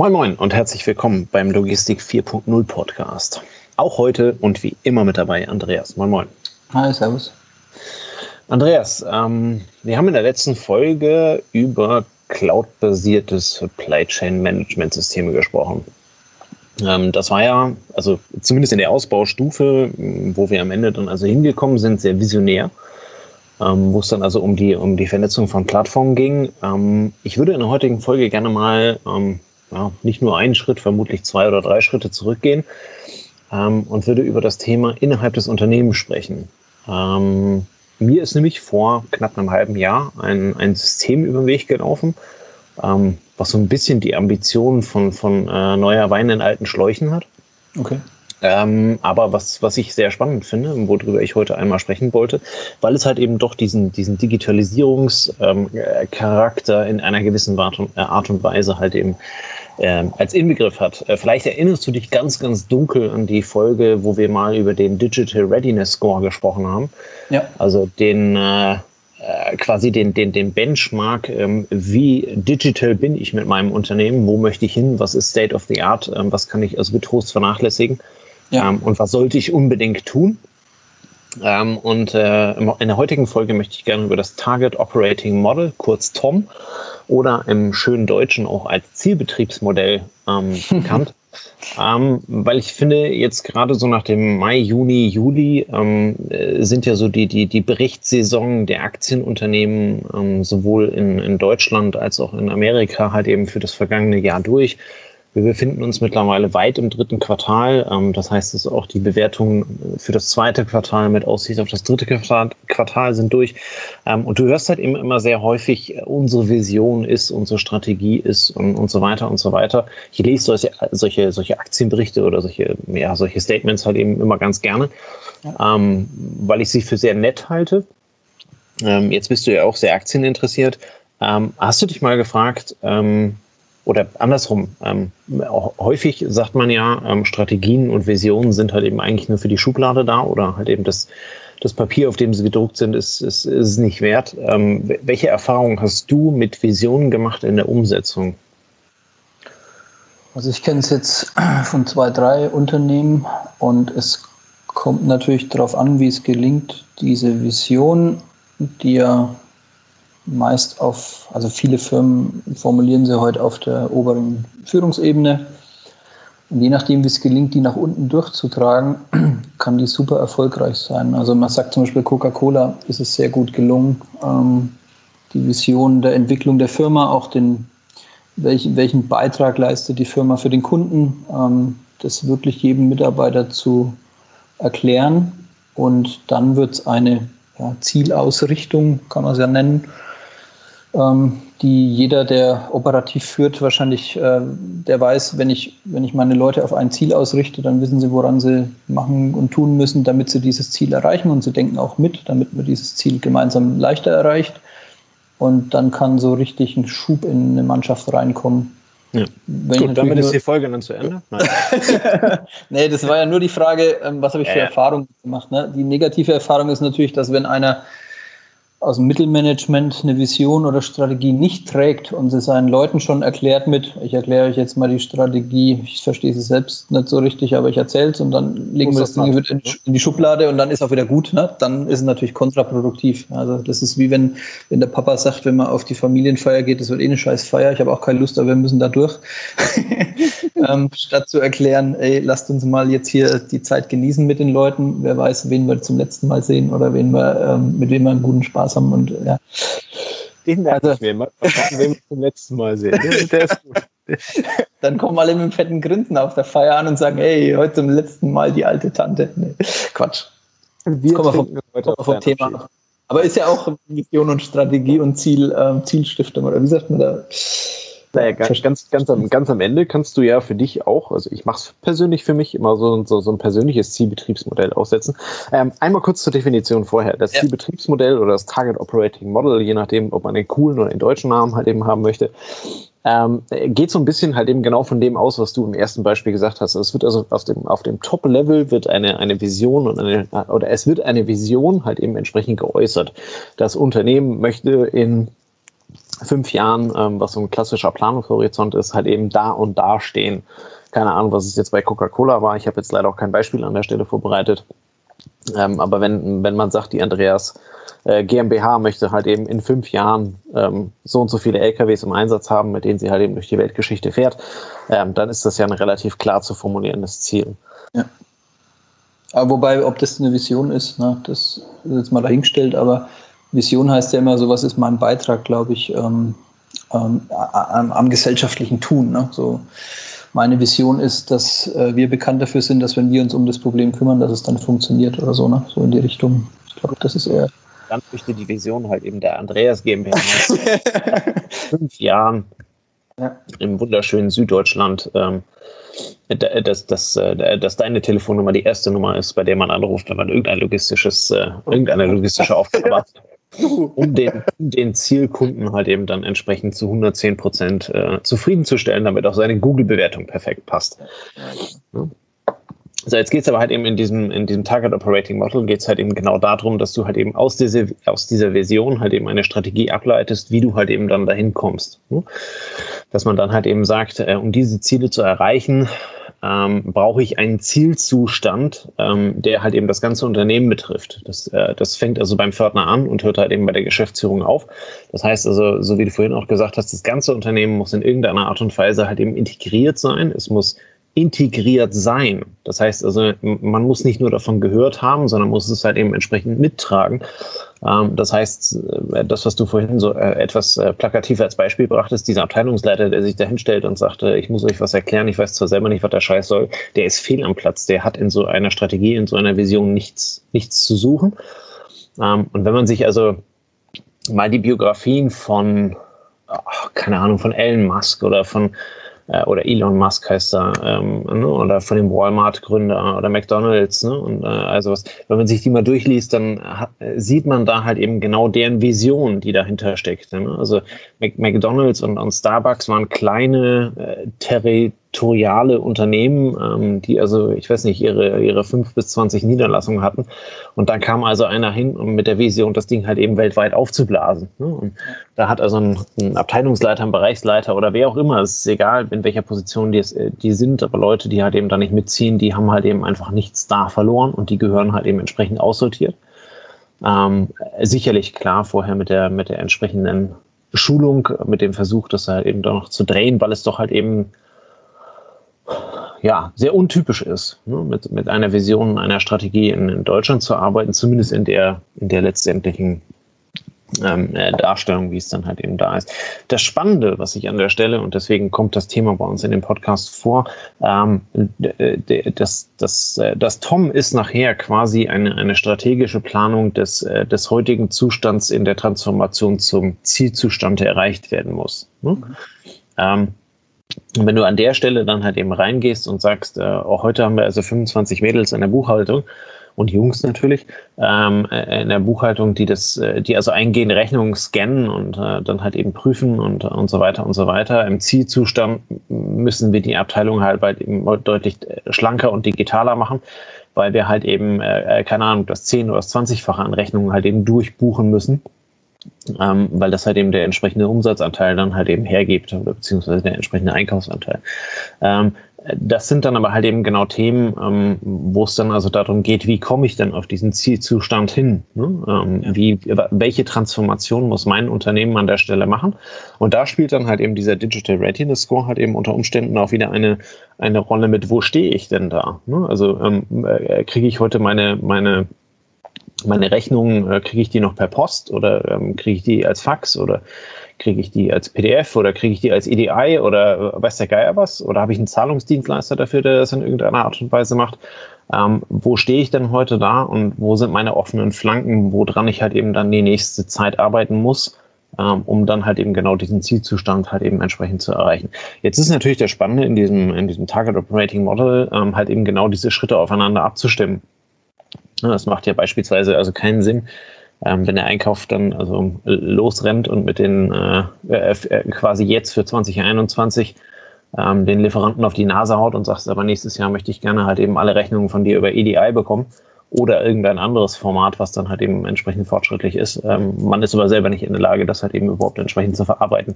Moin Moin und herzlich willkommen beim Logistik 4.0 Podcast. Auch heute und wie immer mit dabei Andreas. Moin Moin. Hi, Servus. Andreas, ähm, wir haben in der letzten Folge über cloud-basierte Supply Chain Management Systeme gesprochen. Ähm, das war ja, also zumindest in der Ausbaustufe, wo wir am Ende dann also hingekommen sind, sehr visionär. Ähm, wo es dann also um die, um die Vernetzung von Plattformen ging. Ähm, ich würde in der heutigen Folge gerne mal ähm, ja, nicht nur einen Schritt, vermutlich zwei oder drei Schritte zurückgehen ähm, und würde über das Thema innerhalb des Unternehmens sprechen. Ähm, mir ist nämlich vor knapp einem halben Jahr ein, ein System über den Weg gelaufen, ähm, was so ein bisschen die Ambitionen von, von äh, neuer Wein in alten Schläuchen hat. Okay. Ähm, aber was, was ich sehr spannend finde, worüber ich heute einmal sprechen wollte, weil es halt eben doch diesen, diesen Digitalisierungscharakter ähm, in einer gewissen Art und, äh, Art und Weise halt eben äh, als Inbegriff hat. Äh, vielleicht erinnerst du dich ganz, ganz dunkel an die Folge, wo wir mal über den Digital Readiness Score gesprochen haben. Ja. Also den äh, äh, quasi den, den, den Benchmark, ähm, wie digital bin ich mit meinem Unternehmen, wo möchte ich hin, was ist State of the Art, ähm, was kann ich also getrost vernachlässigen ja. ähm, und was sollte ich unbedingt tun. Ähm, und äh, in der heutigen Folge möchte ich gerne über das Target Operating Model, kurz TOM, oder im schönen Deutschen auch als Zielbetriebsmodell ähm, bekannt, ähm, weil ich finde, jetzt gerade so nach dem Mai, Juni, Juli ähm, äh, sind ja so die, die, die Berichtssaison der Aktienunternehmen ähm, sowohl in, in Deutschland als auch in Amerika halt eben für das vergangene Jahr durch. Wir befinden uns mittlerweile weit im dritten Quartal. Ähm, das heißt, dass auch die Bewertungen für das zweite Quartal mit Aussicht auf das dritte Quartal sind durch. Ähm, und du hörst halt eben immer sehr häufig, äh, unsere Vision ist, unsere Strategie ist und, und so weiter und so weiter. Ich lese solche, solche, solche Aktienberichte oder solche, ja, solche Statements halt eben immer ganz gerne, ja. ähm, weil ich sie für sehr nett halte. Jetzt bist du ja auch sehr aktieninteressiert. Hast du dich mal gefragt, oder andersrum, ähm, häufig sagt man ja, ähm, Strategien und Visionen sind halt eben eigentlich nur für die Schublade da oder halt eben das, das Papier, auf dem sie gedruckt sind, ist, ist, ist nicht wert. Ähm, welche Erfahrungen hast du mit Visionen gemacht in der Umsetzung? Also ich kenne es jetzt von zwei, drei Unternehmen und es kommt natürlich darauf an, wie es gelingt, diese Vision, die ja meist auf, also viele Firmen formulieren sie heute auf der oberen Führungsebene. Und je nachdem, wie es gelingt, die nach unten durchzutragen, kann die super erfolgreich sein. Also man sagt zum Beispiel Coca-Cola ist es sehr gut gelungen, ähm, die Vision der Entwicklung der Firma, auch den, welchen, welchen Beitrag leistet die Firma für den Kunden, ähm, das wirklich jedem Mitarbeiter zu erklären. Und dann wird es eine ja, Zielausrichtung, kann man es ja nennen, die jeder, der operativ führt, wahrscheinlich, äh, der weiß, wenn ich, wenn ich meine Leute auf ein Ziel ausrichte, dann wissen sie, woran sie machen und tun müssen, damit sie dieses Ziel erreichen und sie denken auch mit, damit man dieses Ziel gemeinsam leichter erreicht. Und dann kann so richtig ein Schub in eine Mannschaft reinkommen. Ja. Gut, damit ist die Folge dann zu Ende. Nein. nee, das war ja nur die Frage, ähm, was habe ich für ja, Erfahrungen gemacht. Ne? Die negative Erfahrung ist natürlich, dass wenn einer aus dem Mittelmanagement eine Vision oder Strategie nicht trägt und sie seinen Leuten schon erklärt mit, ich erkläre euch jetzt mal die Strategie, ich verstehe sie selbst nicht so richtig, aber ich erzähle es und dann legen wir das Ding in, die Schublade und dann ist auch wieder gut, ne? dann ist es natürlich kontraproduktiv. Also das ist wie wenn, wenn der Papa sagt, wenn man auf die Familienfeier geht, das wird eh eine scheiß Feier, ich habe auch keine Lust, aber wir müssen da durch. ähm, statt zu erklären, ey, lasst uns mal jetzt hier die Zeit genießen mit den Leuten, wer weiß, wen wir zum letzten Mal sehen oder wen wir, ähm, mit wem wir einen guten Spaß haben und ja. Den merke also. Mal wir zum letzten Mal sehen. Der, der ist gut. Dann kommen alle mit einem fetten Grinsen auf der Feier an und sagen, hey, heute zum letzten Mal die alte Tante. Nee, Quatsch. Wir kommen vom, heute vom Thema. Aber ist ja auch Vision und Strategie und Ziel, ähm, Zielstiftung, oder wie sagt man da? Naja, ganz, ganz, ganz, am, ganz am Ende kannst du ja für dich auch, also ich mache es persönlich für mich, immer so, so, so ein persönliches Zielbetriebsmodell aussetzen. Ähm, einmal kurz zur Definition vorher. Das ja. Zielbetriebsmodell oder das Target Operating Model, je nachdem, ob man den coolen oder den deutschen Namen halt eben haben möchte, ähm, geht so ein bisschen halt eben genau von dem aus, was du im ersten Beispiel gesagt hast. Es wird also auf dem, auf dem Top-Level wird eine, eine Vision und eine, oder es wird eine Vision halt eben entsprechend geäußert. Das Unternehmen möchte in fünf Jahren, ähm, was so ein klassischer Planungshorizont ist, halt eben da und da stehen. Keine Ahnung, was es jetzt bei Coca-Cola war. Ich habe jetzt leider auch kein Beispiel an der Stelle vorbereitet. Ähm, aber wenn, wenn man sagt, die Andreas äh, GmbH möchte halt eben in fünf Jahren ähm, so und so viele LKWs im Einsatz haben, mit denen sie halt eben durch die Weltgeschichte fährt, ähm, dann ist das ja ein relativ klar zu formulierendes Ziel. Ja. Aber wobei, ob das eine Vision ist, ne, das ist jetzt mal dahingestellt, aber Vision heißt ja immer, so was ist mein Beitrag, glaube ich, ähm, ähm, am, am, gesellschaftlichen Tun. Ne? So, meine Vision ist, dass äh, wir bekannt dafür sind, dass wenn wir uns um das Problem kümmern, dass es dann funktioniert oder so, ne? So in die Richtung. Ich glaube, das ist eher. Dann möchte die Vision halt eben der Andreas GmbH fünf Jahren ja. im wunderschönen Süddeutschland, ähm, dass, dass, äh, dass deine Telefonnummer die erste Nummer ist, bei der man anruft, wenn man irgendein logistisches, äh, irgendeine logistische Aufgabe hat um den, den, Zielkunden halt eben dann entsprechend zu 110 Prozent äh, zufriedenzustellen, damit auch seine Google-Bewertung perfekt passt. Ja. So, jetzt geht es aber halt eben in diesem, in diesem Target Operating Model geht es halt eben genau darum, dass du halt eben aus, diese, aus dieser Version halt eben eine Strategie ableitest, wie du halt eben dann dahin kommst. Dass man dann halt eben sagt, äh, um diese Ziele zu erreichen, ähm, brauche ich einen Zielzustand, ähm, der halt eben das ganze Unternehmen betrifft. Das, äh, das fängt also beim Pförtner an und hört halt eben bei der Geschäftsführung auf. Das heißt also, so wie du vorhin auch gesagt hast, das ganze Unternehmen muss in irgendeiner Art und Weise halt eben integriert sein. Es muss integriert sein. Das heißt also, man muss nicht nur davon gehört haben, sondern muss es halt eben entsprechend mittragen. Ähm, das heißt, äh, das, was du vorhin so äh, etwas äh, plakativ als Beispiel brachtest, dieser Abteilungsleiter, der sich da hinstellt und sagte, ich muss euch was erklären, ich weiß zwar selber nicht, was der Scheiß soll, der ist fehl am Platz, der hat in so einer Strategie, in so einer Vision nichts, nichts zu suchen. Ähm, und wenn man sich also mal die Biografien von, keine Ahnung, von Elon Musk oder von äh, oder Elon Musk heißt er, ähm, ne? oder von dem Walmart-Gründer oder McDonalds, ne? Und äh, also was, wenn man sich die mal durchliest, dann hat, sieht man da halt eben genau deren Vision, die dahinter steckt. Ne? Also McDonalds und, und Starbucks waren kleine äh, Terri territoriale Unternehmen, ähm, die also, ich weiß nicht, ihre, ihre fünf bis zwanzig Niederlassungen hatten. Und dann kam also einer hin um mit der Vision, das Ding halt eben weltweit aufzublasen. Ne? Und da hat also ein, ein, Abteilungsleiter, ein Bereichsleiter oder wer auch immer, es ist egal, in welcher Position die, es, die sind, aber Leute, die halt eben da nicht mitziehen, die haben halt eben einfach nichts da verloren und die gehören halt eben entsprechend aussortiert. Ähm, sicherlich klar vorher mit der, mit der entsprechenden Schulung, mit dem Versuch, das halt eben doch noch zu drehen, weil es doch halt eben ja, sehr untypisch ist, ne, mit, mit einer Vision, einer Strategie in, in, Deutschland zu arbeiten, zumindest in der, in der letztendlichen ähm, äh, Darstellung, wie es dann halt eben da ist. Das Spannende, was ich an der Stelle, und deswegen kommt das Thema bei uns in dem Podcast vor, ähm, das, das, äh, das Tom ist nachher quasi eine, eine strategische Planung des, äh, des heutigen Zustands in der Transformation zum Zielzustand, der erreicht werden muss. Ne? Mhm. Ähm, und wenn du an der Stelle dann halt eben reingehst und sagst, äh, auch heute haben wir also 25 Mädels in der Buchhaltung und Jungs natürlich ähm, äh, in der Buchhaltung, die das, äh, die also eingehende Rechnungen scannen und äh, dann halt eben prüfen und, und so weiter und so weiter. Im Zielzustand müssen wir die Abteilung halt bald eben deutlich äh, schlanker und digitaler machen, weil wir halt eben, äh, keine Ahnung, das 10 oder das 20-fache an Rechnungen halt eben durchbuchen müssen ähm, weil das halt eben der entsprechende Umsatzanteil dann halt eben hergibt oder beziehungsweise der entsprechende Einkaufsanteil. Ähm, das sind dann aber halt eben genau Themen, ähm, wo es dann also darum geht, wie komme ich denn auf diesen Zielzustand hin? Ne? Ähm, ja. wie, welche Transformation muss mein Unternehmen an der Stelle machen? Und da spielt dann halt eben dieser Digital Readiness Score halt eben unter Umständen auch wieder eine, eine Rolle mit, wo stehe ich denn da? Ne? Also ähm, äh, kriege ich heute meine, meine meine Rechnungen, äh, kriege ich die noch per Post oder ähm, kriege ich die als Fax oder kriege ich die als PDF oder kriege ich die als EDI oder äh, weiß der Geier was? Oder habe ich einen Zahlungsdienstleister dafür, der das in irgendeiner Art und Weise macht? Ähm, wo stehe ich denn heute da und wo sind meine offenen Flanken, woran ich halt eben dann die nächste Zeit arbeiten muss? Ähm, um dann halt eben genau diesen Zielzustand halt eben entsprechend zu erreichen. Jetzt ist natürlich der Spannende in diesem, in diesem Target Operating Model ähm, halt eben genau diese Schritte aufeinander abzustimmen. Das macht ja beispielsweise also keinen Sinn, ähm, wenn der Einkauf dann also losrennt und mit den äh, äh, äh quasi jetzt für 2021 ähm, den Lieferanten auf die Nase haut und sagt, aber nächstes Jahr möchte ich gerne halt eben alle Rechnungen von dir über EDI bekommen oder irgendein anderes Format, was dann halt eben entsprechend fortschrittlich ist. Ähm, man ist aber selber nicht in der Lage, das halt eben überhaupt entsprechend zu verarbeiten.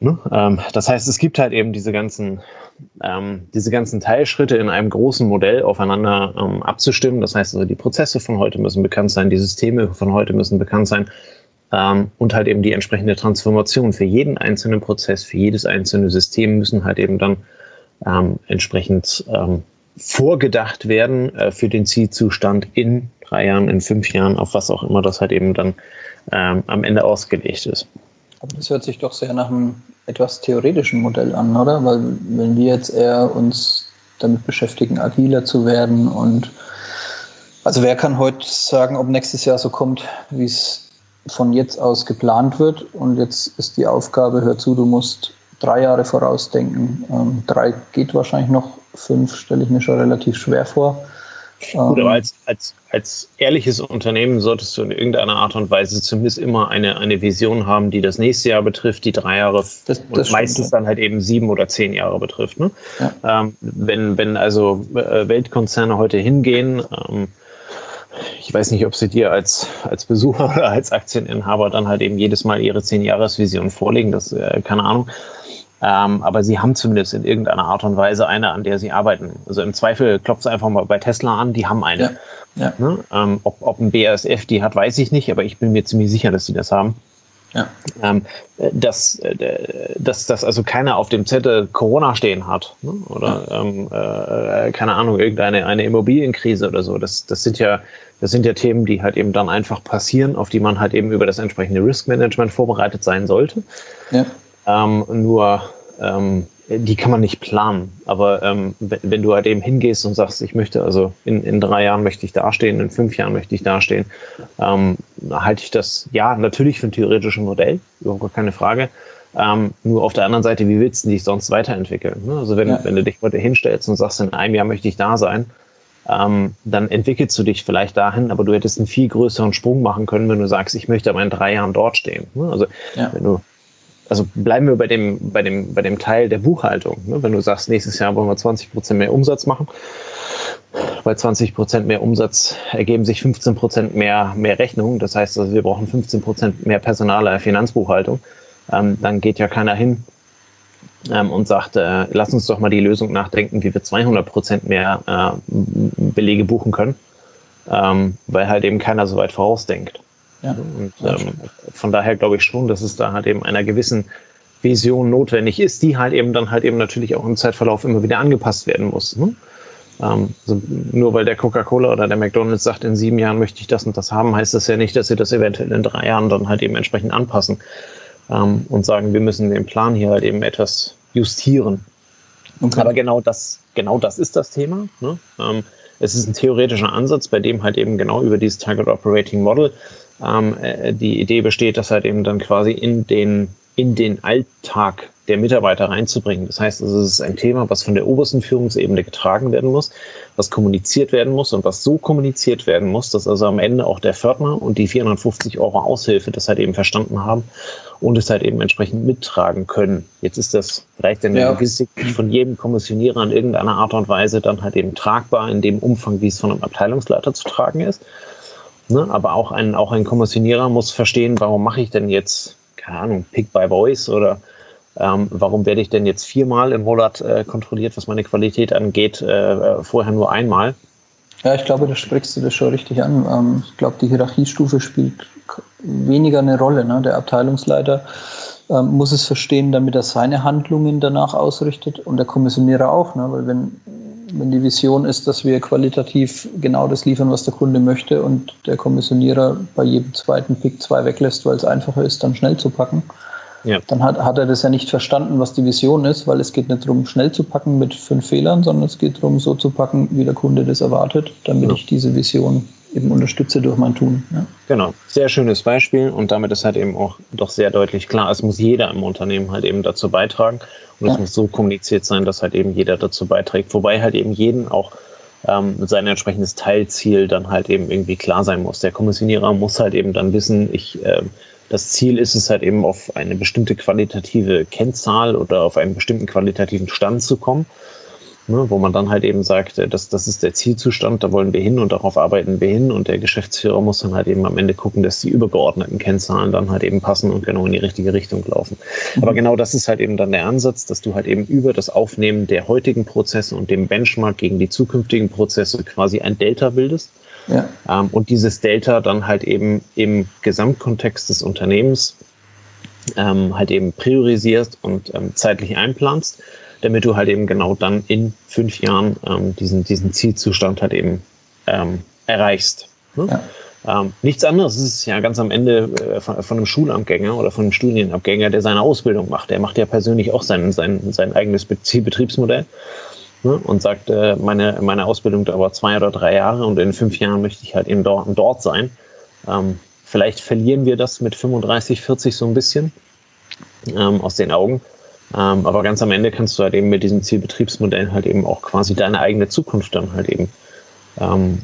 Ne? Ähm, das heißt, es gibt halt eben diese ganzen, ähm, diese ganzen Teilschritte in einem großen Modell aufeinander ähm, abzustimmen. Das heißt also, die Prozesse von heute müssen bekannt sein, die Systeme von heute müssen bekannt sein ähm, und halt eben die entsprechende Transformation für jeden einzelnen Prozess, für jedes einzelne System müssen halt eben dann ähm, entsprechend ähm, vorgedacht werden äh, für den Zielzustand in drei Jahren, in fünf Jahren, auf was auch immer das halt eben dann am Ende ausgelegt ist. Aber das hört sich doch sehr nach einem etwas theoretischen Modell an, oder? Weil wenn wir jetzt eher uns damit beschäftigen, agiler zu werden und also wer kann heute sagen, ob nächstes Jahr so kommt, wie es von jetzt aus geplant wird und jetzt ist die Aufgabe, hör zu, du musst drei Jahre vorausdenken. Ähm, drei geht wahrscheinlich noch, fünf stelle ich mir schon relativ schwer vor. Gut, aber ähm, als, als, als ehrliches Unternehmen solltest du in irgendeiner Art und Weise zumindest immer eine, eine Vision haben, die das nächste Jahr betrifft, die drei Jahre das, das und meistens stimmt. dann halt eben sieben oder zehn Jahre betrifft. Ne? Ja. Ähm, wenn, wenn also äh, Weltkonzerne heute hingehen, ähm, ich weiß nicht, ob sie dir als, als Besucher oder als Aktieninhaber dann halt eben jedes Mal ihre zehn Jahresvision vorlegen, das äh, keine Ahnung. Ähm, aber sie haben zumindest in irgendeiner Art und Weise eine, an der sie arbeiten. Also im Zweifel klopft es einfach mal bei Tesla an, die haben eine. Ja. Ja. Ne? Ähm, ob, ob ein BASF die hat, weiß ich nicht, aber ich bin mir ziemlich sicher, dass sie das haben. Ja. Ähm, dass, äh, dass, dass also keiner auf dem Zettel Corona stehen hat ne? oder ja. ähm, äh, keine Ahnung, irgendeine eine Immobilienkrise oder so. Das, das sind ja das sind ja Themen, die halt eben dann einfach passieren, auf die man halt eben über das entsprechende Risk Management vorbereitet sein sollte. Ja. Ähm, nur ähm, die kann man nicht planen. Aber ähm, wenn du halt eben hingehst und sagst, ich möchte also in, in drei Jahren möchte ich dastehen, in fünf Jahren möchte ich dastehen, ähm, halte ich das ja natürlich für ein theoretisches Modell, überhaupt keine Frage. Ähm, nur auf der anderen Seite, wie willst du dich sonst weiterentwickeln? Ne? Also wenn, ja. wenn du dich heute hinstellst und sagst, in einem Jahr möchte ich da sein, ähm, dann entwickelst du dich vielleicht dahin, aber du hättest einen viel größeren Sprung machen können, wenn du sagst, ich möchte aber in drei Jahren dort stehen. Ne? Also ja. wenn du also bleiben wir bei dem, bei dem, bei dem Teil der Buchhaltung. Ne? Wenn du sagst, nächstes Jahr wollen wir 20 Prozent mehr Umsatz machen, bei 20 Prozent mehr Umsatz ergeben sich 15 Prozent mehr, mehr Rechnungen. Das heißt, also wir brauchen 15 Prozent mehr Personal in der Finanzbuchhaltung. Ähm, dann geht ja keiner hin ähm, und sagt, äh, lass uns doch mal die Lösung nachdenken, wie wir 200 Prozent mehr äh, Belege buchen können, ähm, weil halt eben keiner so weit vorausdenkt. Ja. Und ähm, von daher glaube ich schon, dass es da halt eben einer gewissen Vision notwendig ist, die halt eben dann halt eben natürlich auch im Zeitverlauf immer wieder angepasst werden muss. Ne? Ähm, also nur weil der Coca-Cola oder der McDonalds sagt, in sieben Jahren möchte ich das und das haben, heißt das ja nicht, dass sie das eventuell in drei Jahren dann halt eben entsprechend anpassen ähm, und sagen, wir müssen den Plan hier halt eben etwas justieren. Okay. Aber genau das, genau das ist das Thema. Ne? Ähm, es ist ein theoretischer Ansatz, bei dem halt eben genau über dieses Target Operating Model ähm, äh, die Idee besteht, das halt eben dann quasi in den, in den Alltag der Mitarbeiter reinzubringen. Das heißt, es ist ein Thema, was von der obersten Führungsebene getragen werden muss, was kommuniziert werden muss und was so kommuniziert werden muss, dass also am Ende auch der Fördner und die 450 Euro Aushilfe das halt eben verstanden haben und es halt eben entsprechend mittragen können. Jetzt ist das vielleicht in der ja. Logistik von jedem Kommissionierer in irgendeiner Art und Weise dann halt eben tragbar in dem Umfang, wie es von einem Abteilungsleiter zu tragen ist. Ne? Aber auch ein, auch ein Kommissionierer muss verstehen, warum mache ich denn jetzt, keine Ahnung, Pick by Voice oder ähm, warum werde ich denn jetzt viermal im Monat äh, kontrolliert, was meine Qualität angeht, äh, vorher nur einmal? Ja, ich glaube, da sprichst du das schon richtig an. Ähm, ich glaube, die Hierarchiestufe spielt weniger eine Rolle. Ne? Der Abteilungsleiter ähm, muss es verstehen, damit er seine Handlungen danach ausrichtet und der Kommissionierer auch. Ne? Weil wenn wenn die Vision ist, dass wir qualitativ genau das liefern, was der Kunde möchte und der Kommissionierer bei jedem zweiten Pick zwei weglässt, weil es einfacher ist, dann schnell zu packen, ja. dann hat, hat er das ja nicht verstanden, was die Vision ist, weil es geht nicht darum, schnell zu packen mit fünf Fehlern, sondern es geht darum, so zu packen, wie der Kunde das erwartet, damit ja. ich diese Vision eben unterstütze durch mein Tun. Ja. Genau, sehr schönes Beispiel und damit ist halt eben auch doch sehr deutlich klar, es muss jeder im Unternehmen halt eben dazu beitragen und ja. es muss so kommuniziert sein, dass halt eben jeder dazu beiträgt, wobei halt eben jeden auch ähm, sein entsprechendes Teilziel dann halt eben irgendwie klar sein muss. Der Kommissionierer muss halt eben dann wissen, ich äh, das Ziel ist es halt eben auf eine bestimmte qualitative Kennzahl oder auf einen bestimmten qualitativen Stand zu kommen. Ne, wo man dann halt eben sagt, äh, das, das ist der Zielzustand, da wollen wir hin und darauf arbeiten wir hin und der Geschäftsführer muss dann halt eben am Ende gucken, dass die übergeordneten Kennzahlen dann halt eben passen und genau in die richtige Richtung laufen. Mhm. Aber genau das ist halt eben dann der Ansatz, dass du halt eben über das Aufnehmen der heutigen Prozesse und dem Benchmark gegen die zukünftigen Prozesse quasi ein Delta bildest. Ja. Ähm, und dieses Delta dann halt eben im Gesamtkontext des Unternehmens ähm, halt eben priorisierst und ähm, zeitlich einplanst damit du halt eben genau dann in fünf Jahren ähm, diesen, diesen Zielzustand halt eben ähm, erreichst. Ne? Ja. Ähm, nichts anderes ist ja ganz am Ende äh, von, von, einem Schulamtgänger oder von einem Studienabgänger, der seine Ausbildung macht. Der macht ja persönlich auch sein, sein, sein eigenes Zielbetriebsmodell ne? und sagt, äh, meine, meine Ausbildung dauert zwei oder drei Jahre und in fünf Jahren möchte ich halt eben dort, dort sein. Ähm, vielleicht verlieren wir das mit 35, 40 so ein bisschen ähm, aus den Augen. Ähm, aber ganz am Ende kannst du halt eben mit diesem Zielbetriebsmodell halt eben auch quasi deine eigene Zukunft dann halt eben ähm,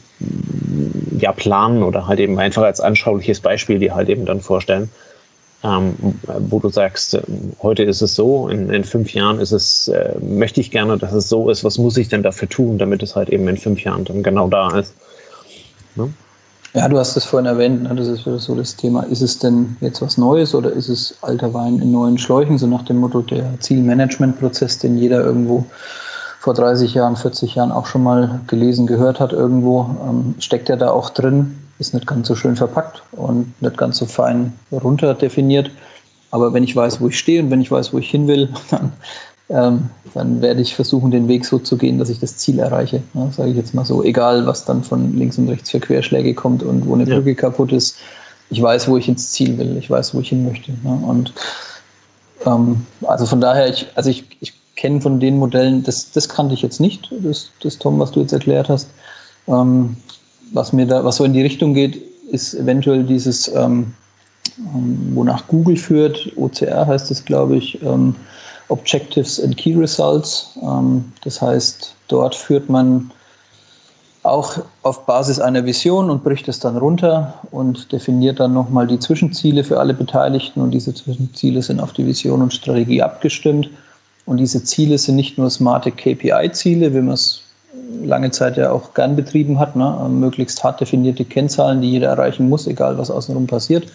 ja planen oder halt eben einfach als anschauliches Beispiel dir halt eben dann vorstellen, ähm, wo du sagst, heute ist es so, in, in fünf Jahren ist es, äh, möchte ich gerne, dass es so ist, was muss ich denn dafür tun, damit es halt eben in fünf Jahren dann genau da ist. Ne? Ja, du hast es vorhin erwähnt, ne? das ist so das Thema. Ist es denn jetzt was Neues oder ist es alter Wein in neuen Schläuchen? So nach dem Motto der Zielmanagementprozess, den jeder irgendwo vor 30 Jahren, 40 Jahren auch schon mal gelesen, gehört hat irgendwo, ähm, steckt er da auch drin, ist nicht ganz so schön verpackt und nicht ganz so fein runter definiert. Aber wenn ich weiß, wo ich stehe und wenn ich weiß, wo ich hin will, dann ähm, dann werde ich versuchen, den Weg so zu gehen, dass ich das Ziel erreiche. Ja, Sage ich jetzt mal so, egal was dann von links und rechts für Querschläge kommt und wo eine Brücke kaputt ist. Ich weiß, wo ich ins Ziel will, ich weiß, wo ich hin möchte. Ja, und ähm, also von daher, ich, also ich, ich kenne von den Modellen, das, das kannte ich jetzt nicht, das, das Tom, was du jetzt erklärt hast. Ähm, was mir da, was so in die Richtung geht, ist eventuell dieses, ähm, ähm wonach Google führt, OCR heißt es, glaube ich, ähm, Objectives and Key Results. Ähm, das heißt, dort führt man auch auf Basis einer Vision und bricht es dann runter und definiert dann nochmal die Zwischenziele für alle Beteiligten. Und diese Zwischenziele sind auf die Vision und Strategie abgestimmt. Und diese Ziele sind nicht nur smarte KPI-Ziele, wie man es lange Zeit ja auch gern betrieben hat, ne? möglichst hart definierte Kennzahlen, die jeder erreichen muss, egal was außenrum passiert,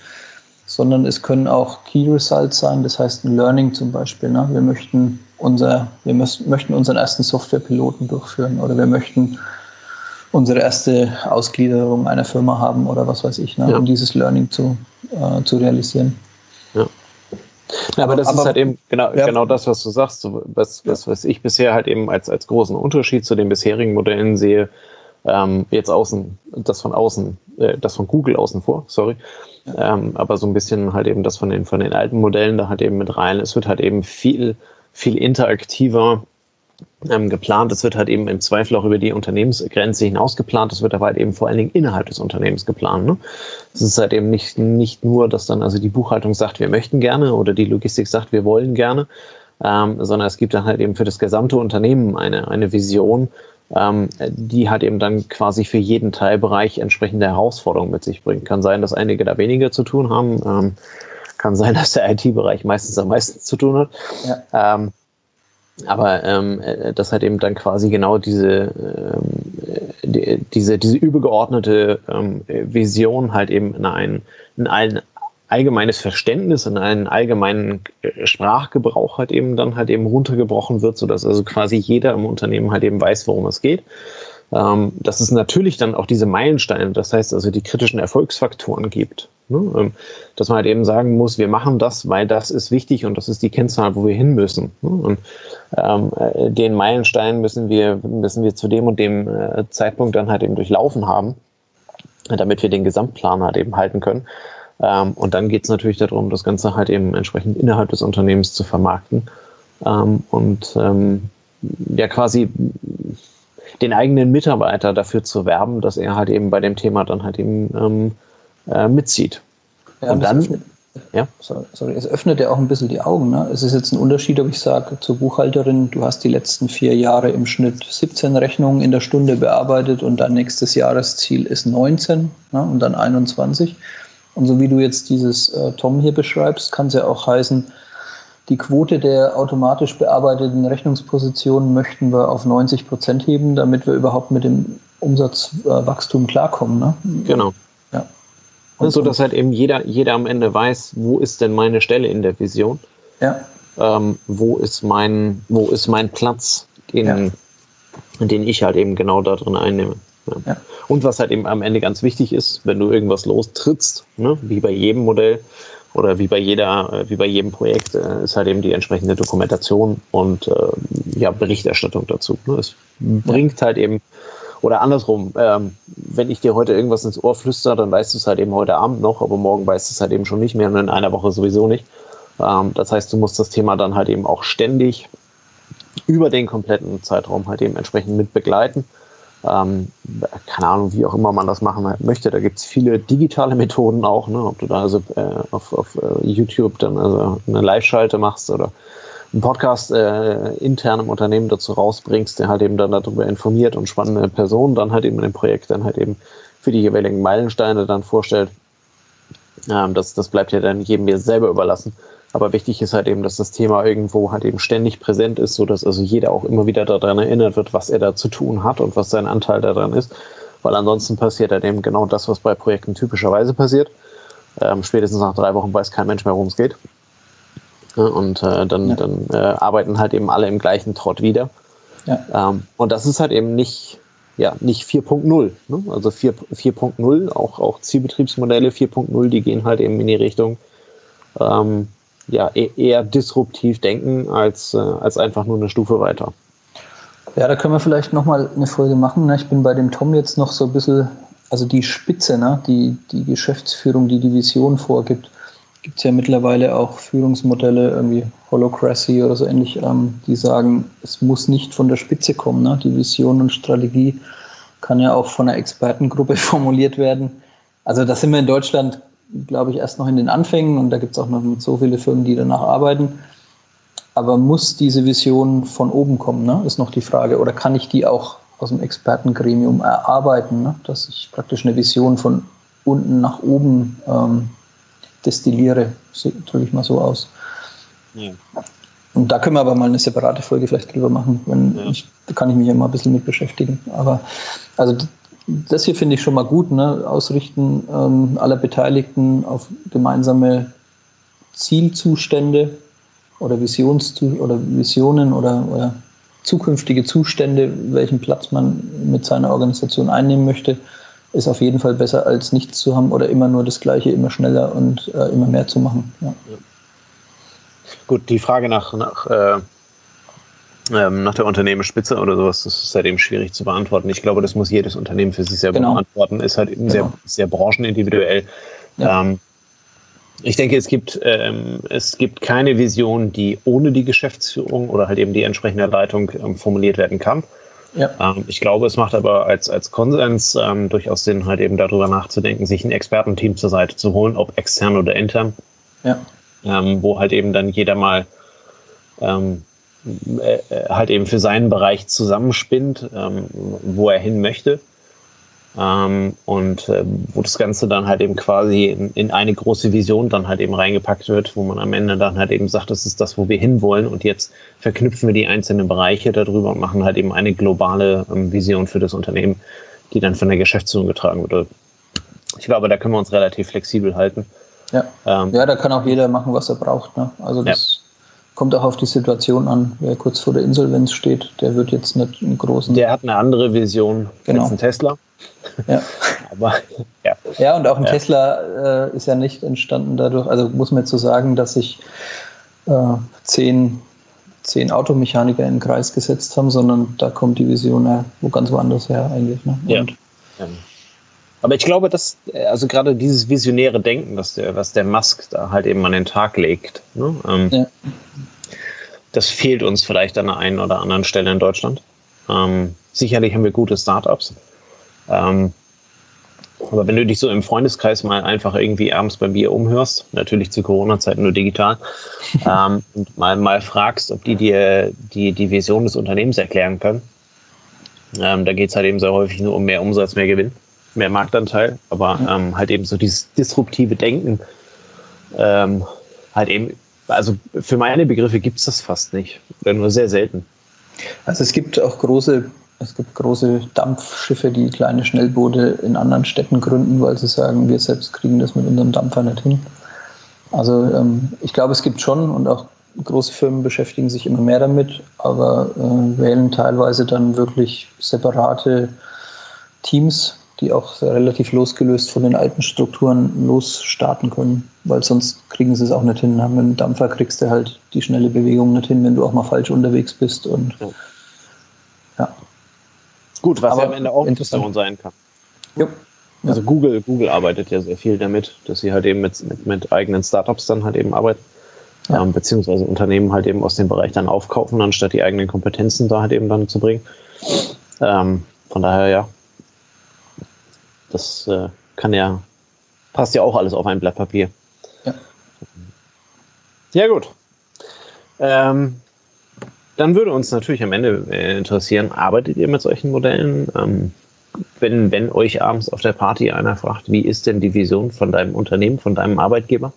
sondern es können auch Key Results sein, das heißt ein Learning zum Beispiel. Ne? Wir möchten unser, wir müssen, möchten unseren ersten Softwarepiloten durchführen oder wir möchten unsere erste Ausgliederung einer Firma haben oder was weiß ich, ne? ja. um dieses Learning zu, äh, zu realisieren. Ja. Ja, aber das aber, ist halt eben genau, ja. genau das, was du sagst, was, was, was ich bisher halt eben als, als großen Unterschied zu den bisherigen Modellen sehe, ähm, jetzt außen, das von außen, äh, das von Google außen vor, sorry, ähm, aber so ein bisschen halt eben das von den, von den alten Modellen da halt eben mit rein. Es wird halt eben viel, viel interaktiver ähm, geplant. Es wird halt eben im Zweifel auch über die Unternehmensgrenze hinaus geplant. Es wird aber halt eben vor allen Dingen innerhalb des Unternehmens geplant. Ne? Es ist halt eben nicht, nicht nur, dass dann also die Buchhaltung sagt, wir möchten gerne oder die Logistik sagt, wir wollen gerne, ähm, sondern es gibt dann halt eben für das gesamte Unternehmen eine, eine Vision, ähm, die halt eben dann quasi für jeden Teilbereich entsprechende Herausforderungen mit sich bringt. Kann sein, dass einige da weniger zu tun haben. Ähm, kann sein, dass der IT-Bereich meistens am meisten zu tun hat. Ja. Ähm, aber ähm, äh, das hat eben dann quasi genau diese, ähm, die, diese, diese übergeordnete ähm, Vision halt eben in, ein, in allen allgemeines Verständnis und einen allgemeinen äh, Sprachgebrauch halt eben dann halt eben runtergebrochen wird, sodass also quasi jeder im Unternehmen halt eben weiß, worum es geht. Ähm, dass es natürlich dann auch diese Meilensteine, das heißt also die kritischen Erfolgsfaktoren gibt. Ne? Ähm, dass man halt eben sagen muss, wir machen das, weil das ist wichtig und das ist die Kennzahl, wo wir hin müssen. Ne? Und ähm, äh, den Meilenstein müssen wir, müssen wir zu dem und dem äh, Zeitpunkt dann halt eben durchlaufen haben, damit wir den Gesamtplan halt eben halten können. Ähm, und dann geht es natürlich darum, das Ganze halt eben entsprechend innerhalb des Unternehmens zu vermarkten ähm, und ähm, ja quasi den eigenen Mitarbeiter dafür zu werben, dass er halt eben bei dem Thema dann halt eben ähm, äh, mitzieht. Ja, und dann, öffnet, ja? Sorry, es öffnet ja auch ein bisschen die Augen. Ne? Es ist jetzt ein Unterschied, ob ich sage zur Buchhalterin, du hast die letzten vier Jahre im Schnitt 17 Rechnungen in der Stunde bearbeitet und dein nächstes Jahresziel ist 19 ne? und dann 21. Und so wie du jetzt dieses äh, Tom hier beschreibst, kann es ja auch heißen, die Quote der automatisch bearbeiteten Rechnungspositionen möchten wir auf 90 Prozent heben, damit wir überhaupt mit dem Umsatzwachstum klarkommen. Ne? Genau. Ja. Und so, dass halt eben jeder, jeder am Ende weiß, wo ist denn meine Stelle in der Vision? Ja. Ähm, wo ist mein, wo ist mein Platz, den, ja. den ich halt eben genau da drin einnehme. Ja. Und was halt eben am Ende ganz wichtig ist, wenn du irgendwas lostrittst, ne, wie bei jedem Modell oder wie bei jeder, äh, wie bei jedem Projekt, äh, ist halt eben die entsprechende Dokumentation und äh, ja, Berichterstattung dazu. Ne. Es bringt halt eben, oder andersrum, ähm, wenn ich dir heute irgendwas ins Ohr flüster, dann weißt du es halt eben heute Abend noch, aber morgen weißt du es halt eben schon nicht mehr und in einer Woche sowieso nicht. Ähm, das heißt, du musst das Thema dann halt eben auch ständig über den kompletten Zeitraum halt eben entsprechend mit begleiten. Ähm, keine Ahnung, wie auch immer man das machen möchte. Da gibt es viele digitale Methoden auch, ne? ob du da also äh, auf, auf uh, YouTube dann also eine Live-Schalte machst oder einen Podcast äh, intern im Unternehmen dazu rausbringst, der halt eben dann darüber informiert und spannende Personen dann halt eben in dem Projekt dann halt eben für die jeweiligen Meilensteine dann vorstellt. Ähm, das, das bleibt ja dann jedem mir selber überlassen. Aber wichtig ist halt eben, dass das Thema irgendwo halt eben ständig präsent ist, so dass also jeder auch immer wieder daran erinnert wird, was er da zu tun hat und was sein Anteil daran ist. Weil ansonsten passiert halt eben genau das, was bei Projekten typischerweise passiert. Ähm, spätestens nach drei Wochen weiß kein Mensch mehr, worum es geht. Und äh, dann, ja. dann äh, arbeiten halt eben alle im gleichen Trott wieder. Ja. Ähm, und das ist halt eben nicht, ja, nicht 4.0. Ne? Also 4.0, auch, auch Zielbetriebsmodelle 4.0, die gehen halt eben in die Richtung, ähm, ja, e-, eher disruptiv denken als, äh, als einfach nur eine Stufe weiter. Ja, da können wir vielleicht nochmal eine Folge machen. Ne? Ich bin bei dem Tom jetzt noch so ein bisschen, also die Spitze, ne? die, die Geschäftsführung, die die Vision vorgibt. Gibt es ja mittlerweile auch Führungsmodelle, irgendwie Holocracy oder so ähnlich, ähm, die sagen, es muss nicht von der Spitze kommen. Ne? Die Vision und Strategie kann ja auch von einer Expertengruppe formuliert werden. Also da sind wir in Deutschland glaube ich, erst noch in den Anfängen und da gibt es auch noch so viele Firmen, die danach arbeiten. Aber muss diese Vision von oben kommen, ne? ist noch die Frage. Oder kann ich die auch aus dem Expertengremium erarbeiten, ne? dass ich praktisch eine Vision von unten nach oben ähm, destilliere, drücke ich mal so aus. Ja. Und da können wir aber mal eine separate Folge vielleicht drüber machen. Wenn ja. ich, da kann ich mich ja mal ein bisschen mit beschäftigen. Aber also das hier finde ich schon mal gut, ne? Ausrichten ähm, aller Beteiligten auf gemeinsame Zielzustände oder Visionszustände oder Visionen oder, oder zukünftige Zustände, welchen Platz man mit seiner Organisation einnehmen möchte, ist auf jeden Fall besser als nichts zu haben oder immer nur das Gleiche, immer schneller und äh, immer mehr zu machen. Ja. Gut, die Frage nach, nach äh ähm, nach der Unternehmensspitze oder sowas, das ist halt eben schwierig zu beantworten. Ich glaube, das muss jedes Unternehmen für sich selber genau. beantworten. Ist halt eben genau. sehr, sehr branchenindividuell. Ja. Ähm, ich denke, es gibt, ähm, es gibt keine Vision, die ohne die Geschäftsführung oder halt eben die entsprechende Leitung ähm, formuliert werden kann. Ja. Ähm, ich glaube, es macht aber als, als Konsens ähm, durchaus Sinn, halt eben darüber nachzudenken, sich ein Expertenteam zur Seite zu holen, ob extern oder intern. Ja. Ähm, wo halt eben dann jeder mal ähm, äh, halt eben für seinen Bereich zusammenspinnt, ähm, wo er hin möchte. Ähm, und äh, wo das Ganze dann halt eben quasi in, in, eine große Vision dann halt eben reingepackt wird, wo man am Ende dann halt eben sagt, das ist das, wo wir hinwollen und jetzt verknüpfen wir die einzelnen Bereiche darüber und machen halt eben eine globale ähm, Vision für das Unternehmen, die dann von der Geschäftsführung getragen wird. Ich glaube, da können wir uns relativ flexibel halten. Ja, ähm, ja da kann auch jeder machen, was er braucht. Ne? Also das Kommt auch auf die Situation an. Wer kurz vor der Insolvenz steht, der wird jetzt nicht einen großen. Der hat eine andere Vision genau. als ein Tesla. Ja. Aber, ja. ja, und auch ein ja. Tesla äh, ist ja nicht entstanden dadurch, also muss man jetzt so sagen, dass sich äh, zehn, zehn Automechaniker in den Kreis gesetzt haben, sondern da kommt die Vision ja wo ganz woanders her eigentlich. Ne? Ja. Aber ich glaube, dass, also gerade dieses visionäre Denken, was der, was der Musk da halt eben an den Tag legt, ne? ähm, ja. Das fehlt uns vielleicht an der einen oder anderen Stelle in Deutschland. Ähm, sicherlich haben wir gute Startups. Ähm, aber wenn du dich so im Freundeskreis mal einfach irgendwie abends beim Bier umhörst, natürlich zu Corona-Zeiten nur digital, ähm, und mal, mal fragst, ob die dir die, die Vision des Unternehmens erklären können, ähm, da geht es halt eben sehr häufig nur um mehr Umsatz, mehr Gewinn mehr Marktanteil, aber ähm, halt eben so dieses disruptive Denken, ähm, halt eben Also für meine Begriffe gibt es das fast nicht. Oder nur sehr selten. Also es gibt auch große, es gibt große Dampfschiffe, die kleine Schnellboote in anderen Städten gründen, weil sie sagen, wir selbst kriegen das mit unserem Dampfer nicht hin. Also ähm, ich glaube, es gibt schon und auch große Firmen beschäftigen sich immer mehr damit, aber äh, wählen teilweise dann wirklich separate Teams, die auch relativ losgelöst von den alten Strukturen losstarten können, weil sonst kriegen sie es auch nicht hin. Mit dem Dampfer kriegst du halt die schnelle Bewegung nicht hin, wenn du auch mal falsch unterwegs bist und ja. Gut, was Aber ja am Ende auch Interessant sein kann. Ja. Also Google, Google arbeitet ja sehr viel damit, dass sie halt eben mit, mit, mit eigenen Startups dann halt eben arbeiten. Ja. Ähm, beziehungsweise Unternehmen halt eben aus dem Bereich dann aufkaufen, anstatt die eigenen Kompetenzen da halt eben dann zu bringen. Ähm, von daher ja, das äh, kann ja, passt ja auch alles auf ein Blatt Papier. Ja, ja gut. Ähm, dann würde uns natürlich am Ende äh, interessieren, arbeitet ihr mit solchen Modellen? Ähm, wenn, wenn euch abends auf der Party einer fragt, wie ist denn die Vision von deinem Unternehmen, von deinem Arbeitgeber?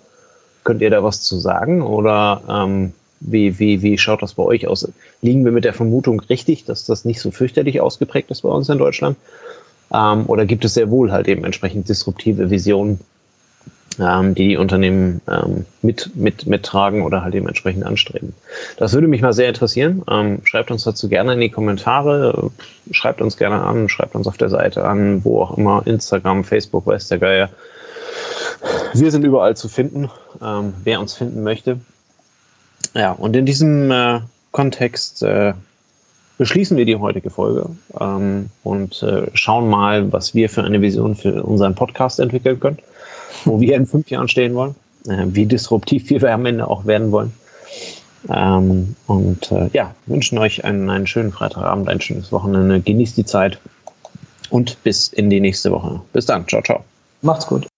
Könnt ihr da was zu sagen oder ähm, wie, wie, wie schaut das bei euch aus? Liegen wir mit der Vermutung richtig, dass das nicht so fürchterlich ausgeprägt ist bei uns in Deutschland? Ähm, oder gibt es sehr wohl halt eben entsprechend disruptive Visionen, ähm, die die Unternehmen ähm, mit, mit, mittragen oder halt eben entsprechend anstreben? Das würde mich mal sehr interessieren. Ähm, schreibt uns dazu gerne in die Kommentare, schreibt uns gerne an, schreibt uns auf der Seite an, wo auch immer, Instagram, Facebook, weiß der Geier. Wir sind überall zu finden, ähm, wer uns finden möchte. Ja, und in diesem äh, Kontext äh, beschließen wir die heutige Folge ähm, und äh, schauen mal, was wir für eine Vision für unseren Podcast entwickeln können, wo wir in fünf Jahren stehen wollen, äh, wie disruptiv wir am Ende auch werden wollen. Ähm, und äh, ja, wünschen euch einen, einen schönen Freitagabend, ein schönes Wochenende. Genießt die Zeit und bis in die nächste Woche. Bis dann. Ciao, ciao. Macht's gut.